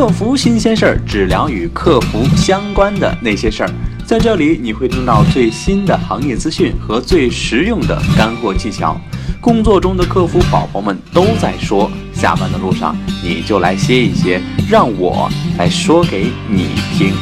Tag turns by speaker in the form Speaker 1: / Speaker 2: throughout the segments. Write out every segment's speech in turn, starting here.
Speaker 1: 客服新鲜事儿，只聊与客服相关的那些事儿。在这里，你会听到最新的行业资讯和最实用的干货技巧。工作中的客服宝宝们都在说，下班的路上你就来歇一歇，让我来说给你听。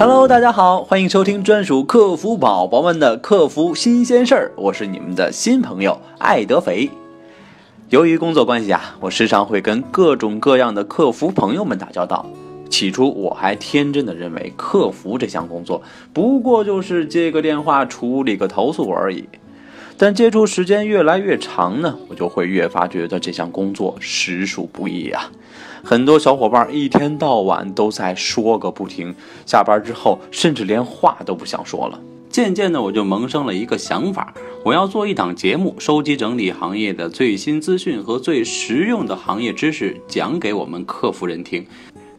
Speaker 1: Hello，大家好，欢迎收听专属客服宝宝们的客服新鲜事儿，我是你们的新朋友爱德肥。由于工作关系啊，我时常会跟各种各样的客服朋友们打交道。起初我还天真的认为客服这项工作不过就是接个电话、处理个投诉而已。但接触时间越来越长呢，我就会越发觉得这项工作实属不易啊。很多小伙伴一天到晚都在说个不停，下班之后甚至连话都不想说了。渐渐的，我就萌生了一个想法，我要做一档节目，收集整理行业的最新资讯和最实用的行业知识，讲给我们客服人听。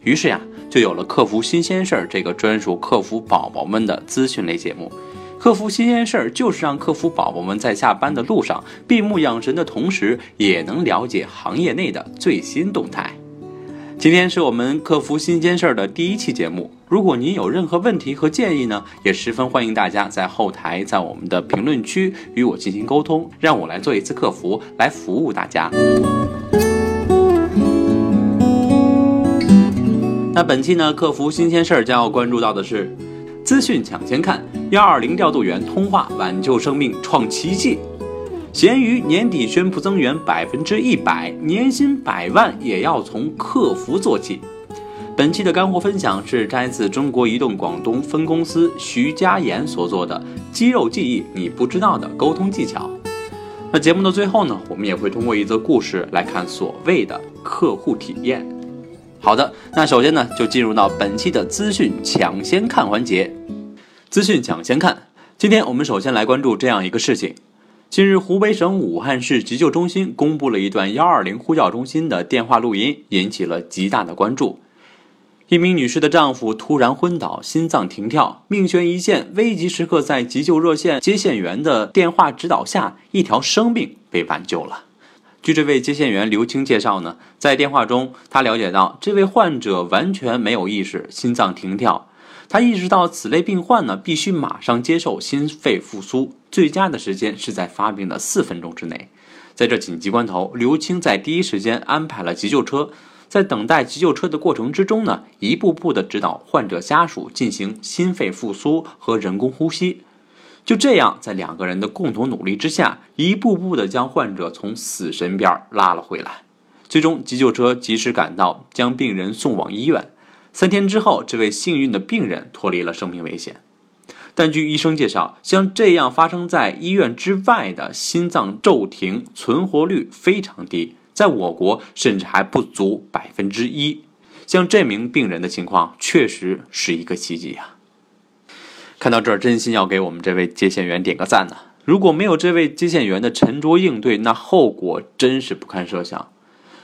Speaker 1: 于是呀，就有了《客服新鲜事儿》这个专属客服宝宝们的资讯类节目。客服新鲜事儿就是让客服宝宝们在下班的路上闭目养神的同时，也能了解行业内的最新动态。今天是我们客服新鲜事儿的第一期节目。如果您有任何问题和建议呢，也十分欢迎大家在后台在我们的评论区与我进行沟通，让我来做一次客服，来服务大家。那本期呢，客服新鲜事儿将要关注到的是，资讯抢先看，幺二零调度员通话挽救生命创奇迹。闲鱼年底宣布增员百分之一百，年薪百万也要从客服做起。本期的干货分享是摘自中国移动广东分公司徐佳妍所做的《肌肉记忆你不知道的沟通技巧》。那节目的最后呢，我们也会通过一则故事来看所谓的客户体验。好的，那首先呢，就进入到本期的资讯抢先看环节。资讯抢先看，今天我们首先来关注这样一个事情。近日，湖北省武汉市急救中心公布了一段幺二零呼叫中心的电话录音，引起了极大的关注。一名女士的丈夫突然昏倒，心脏停跳，命悬一线，危急时刻在急救热线接线员的电话指导下，一条生命被挽救了。据这位接线员刘青介绍呢，在电话中，他了解到这位患者完全没有意识，心脏停跳。他意识到此类病患呢，必须马上接受心肺复苏，最佳的时间是在发病的四分钟之内。在这紧急关头，刘青在第一时间安排了急救车，在等待急救车的过程之中呢，一步步的指导患者家属进行心肺复苏和人工呼吸。就这样，在两个人的共同努力之下，一步步的将患者从死神边拉了回来。最终，急救车及时赶到，将病人送往医院。三天之后，这位幸运的病人脱离了生命危险。但据医生介绍，像这样发生在医院之外的心脏骤停，存活率非常低，在我国甚至还不足百分之一。像这名病人的情况，确实是一个奇迹呀！看到这儿，真心要给我们这位接线员点个赞呐！如果没有这位接线员的沉着应对，那后果真是不堪设想。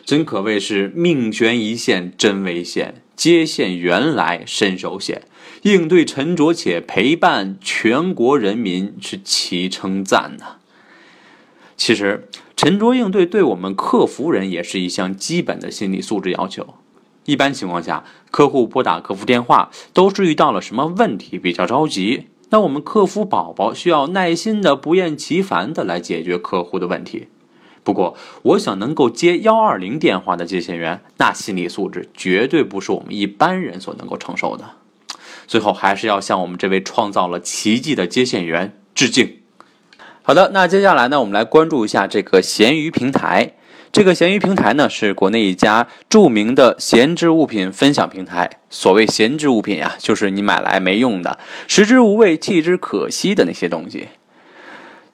Speaker 1: 真可谓是命悬一线真危险，接线员来身手险，应对沉着且陪伴全国人民是齐称赞呐。其实沉着应对对我们客服人也是一项基本的心理素质要求。一般情况下，客户拨打客服电话都是遇到了什么问题比较着急，那我们客服宝宝需要耐心的不厌其烦的来解决客户的问题。不过，我想能够接幺二零电话的接线员，那心理素质绝对不是我们一般人所能够承受的。最后，还是要向我们这位创造了奇迹的接线员致敬。好的，那接下来呢，我们来关注一下这个闲鱼平台。这个闲鱼平台呢，是国内一家著名的闲置物品分享平台。所谓闲置物品呀，就是你买来没用的、食之无味、弃之可惜的那些东西。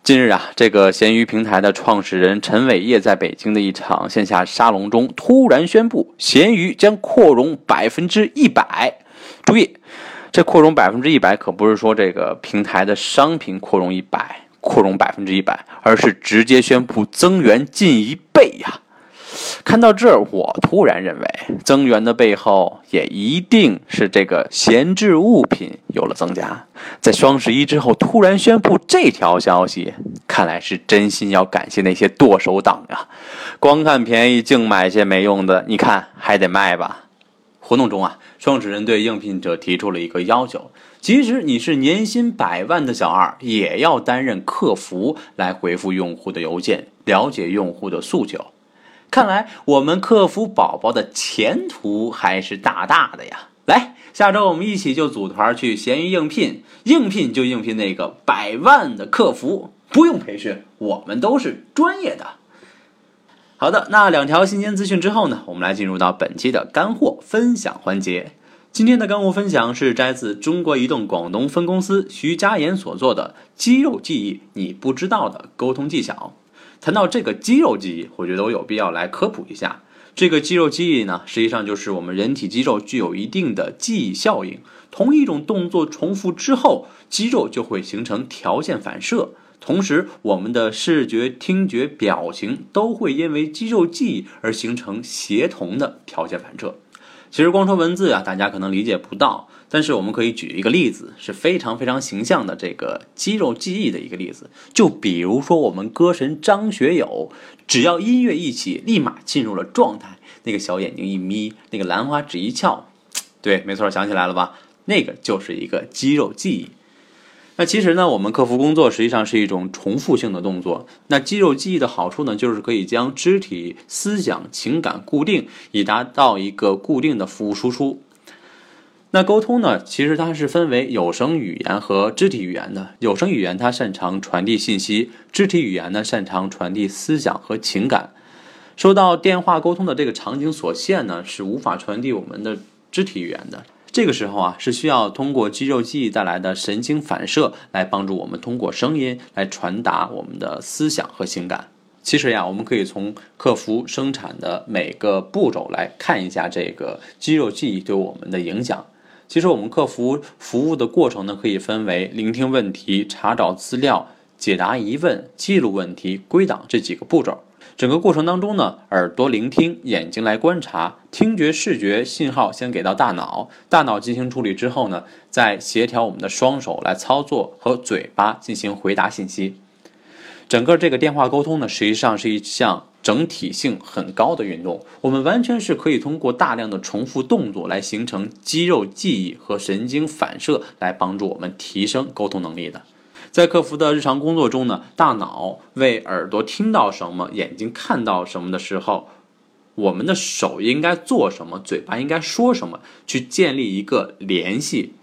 Speaker 1: 近日啊，这个闲鱼平台的创始人陈伟业在北京的一场线下沙龙中突然宣布，闲鱼将扩容百分之一百。注意，这扩容百分之一百可不是说这个平台的商品扩容一百，扩容百分之一百，而是直接宣布增员近一倍呀。看到这儿，我突然认为，增援的背后也一定是这个闲置物品有了增加。在双十一之后突然宣布这条消息，看来是真心要感谢那些剁手党呀！光看便宜，净买些没用的，你看还得卖吧？活动中啊，创始人对应聘者提出了一个要求：即使你是年薪百万的小二，也要担任客服来回复用户的邮件，了解用户的诉求。看来我们客服宝宝的前途还是大大的呀！来，下周我们一起就组团去闲鱼应聘，应聘就应聘那个百万的客服，不用培训，我们都是专业的。好的，那两条新鲜资讯之后呢，我们来进入到本期的干货分享环节。今天的干货分享是摘自中国移动广东分公司徐佳妍所做的《肌肉记忆：你不知道的沟通技巧》。谈到这个肌肉记忆，我觉得我有必要来科普一下。这个肌肉记忆呢，实际上就是我们人体肌肉具有一定的记忆效应。同一种动作重复之后，肌肉就会形成条件反射，同时我们的视觉、听觉、表情都会因为肌肉记忆而形成协同的条件反射。其实光说文字啊，大家可能理解不到。但是我们可以举一个例子，是非常非常形象的这个肌肉记忆的一个例子。就比如说我们歌神张学友，只要音乐一起，立马进入了状态，那个小眼睛一眯，那个兰花指一翘，对，没错，想起来了吧？那个就是一个肌肉记忆。那其实呢，我们客服工作实际上是一种重复性的动作。那肌肉记忆的好处呢，就是可以将肢体、思想、情感固定，以达到一个固定的服务输出。那沟通呢，其实它是分为有声语言和肢体语言的。有声语言它擅长传递信息，肢体语言呢擅长传递思想和情感。受到电话沟通的这个场景所限呢，是无法传递我们的肢体语言的。这个时候啊，是需要通过肌肉记忆带来的神经反射来帮助我们通过声音来传达我们的思想和情感。其实呀，我们可以从客服生产的每个步骤来看一下这个肌肉记忆对我们的影响。其实我们客服服务的过程呢，可以分为聆听问题、查找资料、解答疑问、记录问题、归档这几个步骤。整个过程当中呢，耳朵聆听，眼睛来观察，听觉、视觉信号先给到大脑，大脑进行处理之后呢，再协调我们的双手来操作和嘴巴进行回答信息。整个这个电话沟通呢，实际上是一项。整体性很高的运动，我们完全是可以通过大量的重复动作来形成肌肉记忆和神经反射，来帮助我们提升沟通能力的。在客服的日常工作中呢，大脑为耳朵听到什么、眼睛看到什么的时候，我们的手应该做什么，嘴巴应该说什么，去建立一个联系，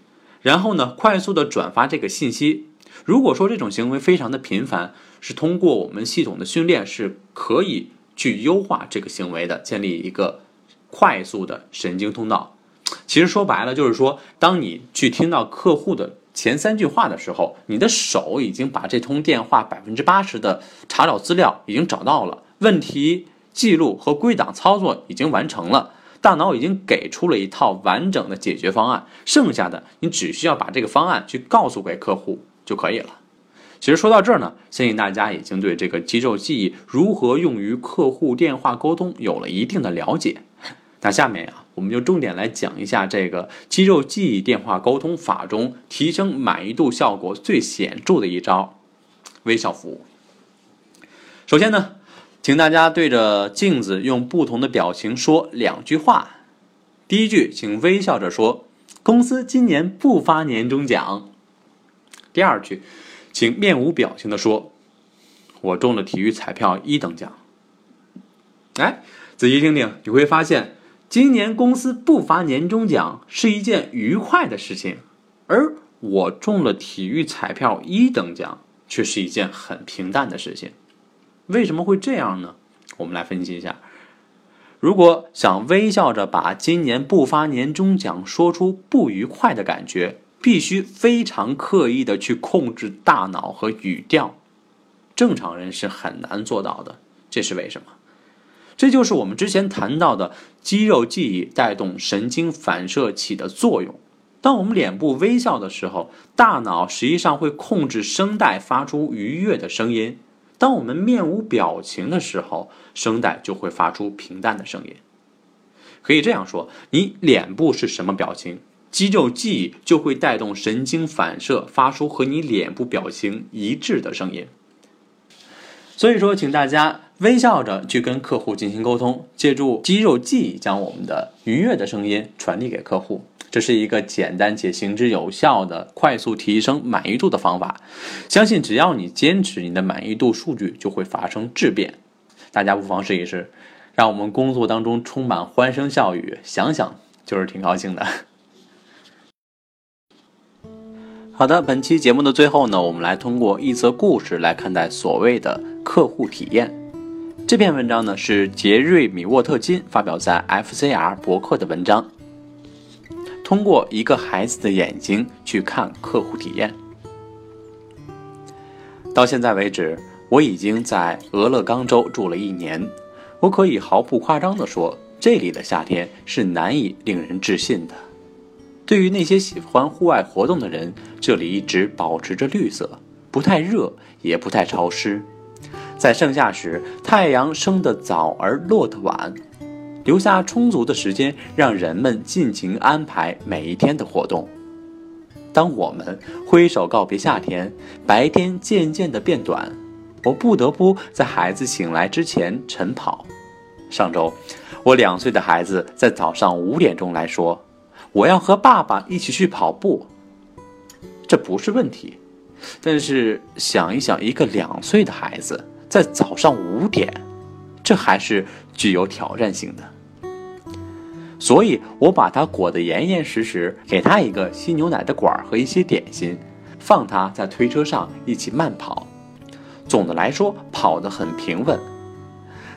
Speaker 1: 然后呢，快速的转发这个信息。如果说这种行为非常的频繁，是通过我们系统的训练是可以去优化这个行为的，建立一个快速的神经通道。其实说白了就是说，当你去听到客户的前三句话的时候，你的手已经把这通电话百分之八十的查找资料已经找到了，问题记录和归档操作已经完成了，大脑已经给出了一套完整的解决方案，剩下的你只需要把这个方案去告诉给客户。就可以了。其实说到这儿呢，相信大家已经对这个肌肉记忆如何用于客户电话沟通有了一定的了解。那下面呀，我们就重点来讲一下这个肌肉记忆电话沟通法中提升满意度效果最显著的一招——微笑服务。首先呢，请大家对着镜子用不同的表情说两句话。第一句，请微笑着说：“公司今年不发年终奖。”第二句，请面无表情的说：“我中了体育彩票一等奖。”哎，仔细听听，你会发现，今年公司不发年终奖是一件愉快的事情，而我中了体育彩票一等奖却是一件很平淡的事情。为什么会这样呢？我们来分析一下。如果想微笑着把今年不发年终奖说出不愉快的感觉。必须非常刻意的去控制大脑和语调，正常人是很难做到的。这是为什么？这就是我们之前谈到的肌肉记忆带动神经反射起的作用。当我们脸部微笑的时候，大脑实际上会控制声带发出愉悦的声音；当我们面无表情的时候，声带就会发出平淡的声音。可以这样说：你脸部是什么表情？肌肉记忆就会带动神经反射，发出和你脸部表情一致的声音。所以说，请大家微笑着去跟客户进行沟通，借助肌肉记忆，将我们的愉悦的声音传递给客户。这是一个简单且行之有效的快速提升满意度的方法。相信只要你坚持，你的满意度数据就会发生质变。大家不妨试一试，让我们工作当中充满欢声笑语，想想就是挺高兴的。好的，本期节目的最后呢，我们来通过一则故事来看待所谓的客户体验。这篇文章呢是杰瑞米沃特金发表在 FCR 博客的文章。通过一个孩子的眼睛去看客户体验。到现在为止，我已经在俄勒冈州住了一年，我可以毫不夸张地说，这里的夏天是难以令人置信的。对于那些喜欢户外活动的人，这里一直保持着绿色，不太热，也不太潮湿。在盛夏时，太阳升得早而落得晚，留下充足的时间让人们尽情安排每一天的活动。当我们挥手告别夏天，白天渐渐地变短，我不得不在孩子醒来之前晨跑。上周，我两岁的孩子在早上五点钟来说。我要和爸爸一起去跑步，这不是问题。但是想一想，一个两岁的孩子在早上五点，这还是具有挑战性的。所以我把它裹得严严实实，给他一个吸牛奶的管儿和一些点心，放他在推车上一起慢跑。总的来说，跑得很平稳。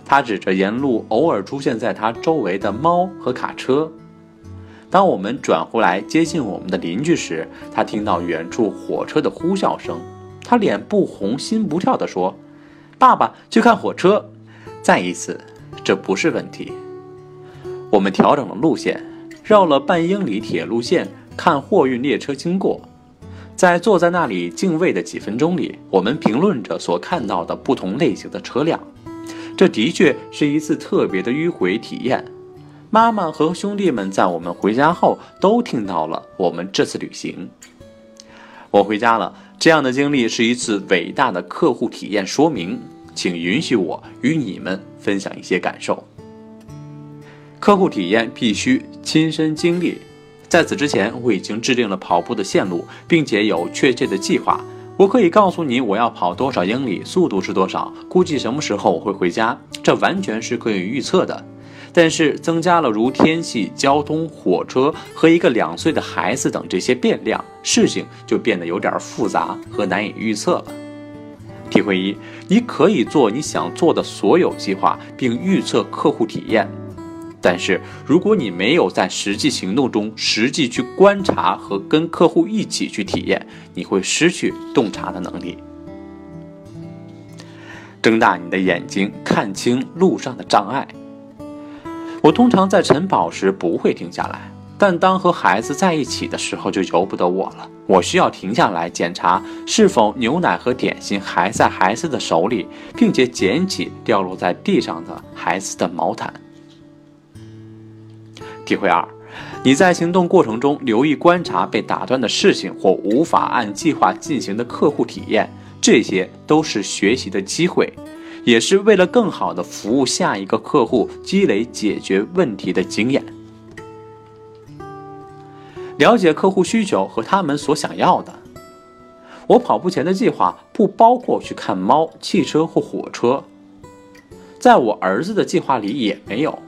Speaker 1: 他指着沿路偶尔出现在他周围的猫和卡车。当我们转回来接近我们的邻居时，他听到远处火车的呼啸声，他脸不红心不跳地说：“爸爸，去看火车。”再一次，这不是问题。我们调整了路线，绕了半英里铁路线，看货运列车经过。在坐在那里敬畏的几分钟里，我们评论着所看到的不同类型的车辆。这的确是一次特别的迂回体验。妈妈和兄弟们在我们回家后都听到了我们这次旅行。我回家了，这样的经历是一次伟大的客户体验说明，请允许我与你们分享一些感受。客户体验必须亲身经历，在此之前我已经制定了跑步的线路，并且有确切的计划。我可以告诉你我要跑多少英里，速度是多少，估计什么时候我会回家，这完全是可以预测的。但是增加了如天气、交通、火车和一个两岁的孩子等这些变量，事情就变得有点复杂和难以预测了。体会一：你可以做你想做的所有计划，并预测客户体验，但是如果你没有在实际行动中实际去观察和跟客户一起去体验，你会失去洞察的能力。睁大你的眼睛，看清路上的障碍。我通常在晨跑时不会停下来，但当和孩子在一起的时候就由不得我了。我需要停下来检查是否牛奶和点心还在孩子的手里，并且捡起掉落在地上的孩子的毛毯。体会二：你在行动过程中留意观察被打断的事情或无法按计划进行的客户体验，这些都是学习的机会。也是为了更好的服务下一个客户，积累解决问题的经验。了解客户需求和他们所想要的。我跑步前的计划不包括去看猫、汽车或火车，在我儿子的计划里也没有。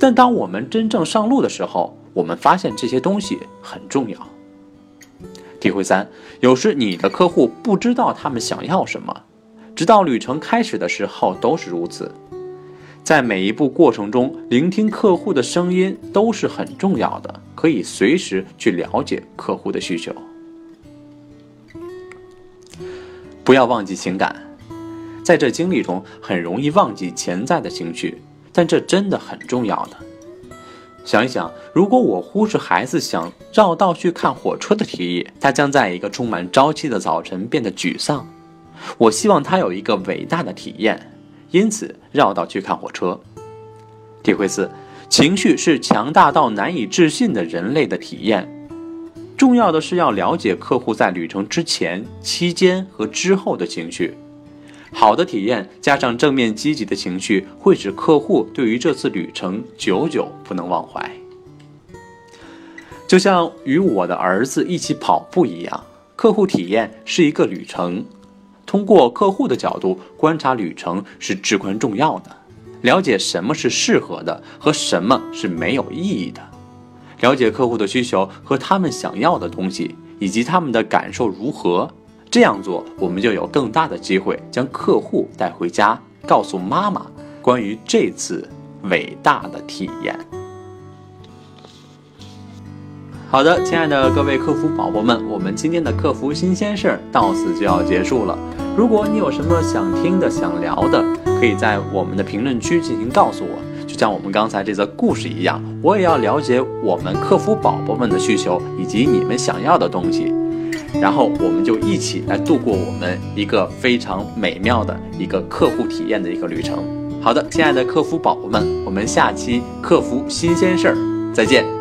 Speaker 1: 但当我们真正上路的时候，我们发现这些东西很重要。体会三：有时你的客户不知道他们想要什么。直到旅程开始的时候都是如此，在每一步过程中，聆听客户的声音都是很重要的，可以随时去了解客户的需求。不要忘记情感，在这经历中很容易忘记潜在的情绪，但这真的很重要的。想一想，如果我忽视孩子想绕道去看火车的提议，他将在一个充满朝气的早晨变得沮丧。我希望他有一个伟大的体验，因此绕道去看火车。体会四：情绪是强大到难以置信的人类的体验。重要的是要了解客户在旅程之前、期间和之后的情绪。好的体验加上正面积极的情绪，会使客户对于这次旅程久久不能忘怀。就像与我的儿子一起跑步一样，客户体验是一个旅程。通过客户的角度观察旅程是至关重要的。了解什么是适合的和什么是没有意义的，了解客户的需求和他们想要的东西，以及他们的感受如何。这样做，我们就有更大的机会将客户带回家，告诉妈妈关于这次伟大的体验。好的，亲爱的各位客服宝宝们，我们今天的客服新鲜事儿到此就要结束了。如果你有什么想听的、想聊的，可以在我们的评论区进行告诉我。就像我们刚才这则故事一样，我也要了解我们客服宝宝们的需求以及你们想要的东西，然后我们就一起来度过我们一个非常美妙的一个客户体验的一个旅程。好的，亲爱的客服宝宝们，我们下期客服新鲜事儿再见。